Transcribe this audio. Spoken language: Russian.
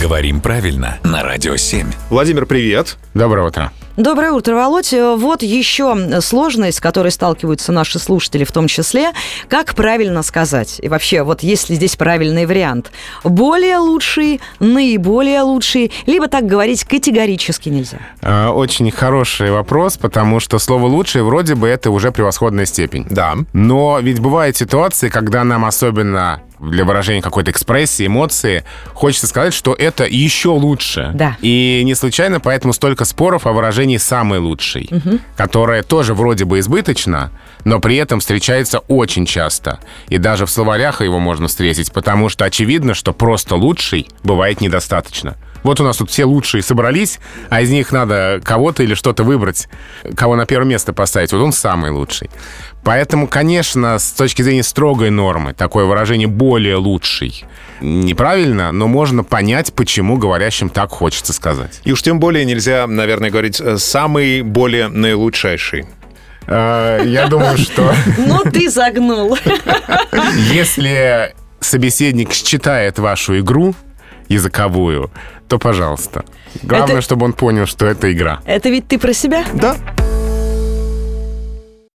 Говорим правильно на Радио 7. Владимир, привет. Доброе утро. Доброе утро, Володь. Вот еще сложность, с которой сталкиваются наши слушатели в том числе. Как правильно сказать? И вообще, вот есть ли здесь правильный вариант? Более лучший, наиболее лучший, либо так говорить категорически нельзя? Э, Очень хороший вопрос, потому что слово «лучший» вроде бы это уже превосходная степень. Да. Но ведь бывают ситуации, когда нам особенно для выражения какой-то экспрессии, эмоции, хочется сказать, что это еще лучше. Да. И не случайно поэтому столько споров о выражении «самый лучший», которое тоже вроде бы избыточно, но при этом встречается очень часто. И даже в словарях его можно встретить, потому что очевидно, что просто «лучший» бывает недостаточно. Вот у нас тут все лучшие собрались, а из них надо кого-то или что-то выбрать, кого на первое место поставить. Вот он самый лучший. Поэтому, конечно, с точки зрения строгой нормы, такое выражение «более лучший» неправильно, но можно понять, почему говорящим так хочется сказать. И уж тем более нельзя, наверное, говорить э, «самый более наилучшайший». Э, Я думаю, что Ну, ты загнул. если собеседник считает вашу игру языковую, то пожалуйста. Главное, Это- чтобы он понял, что это игра. Это ведь ты про себя? Да.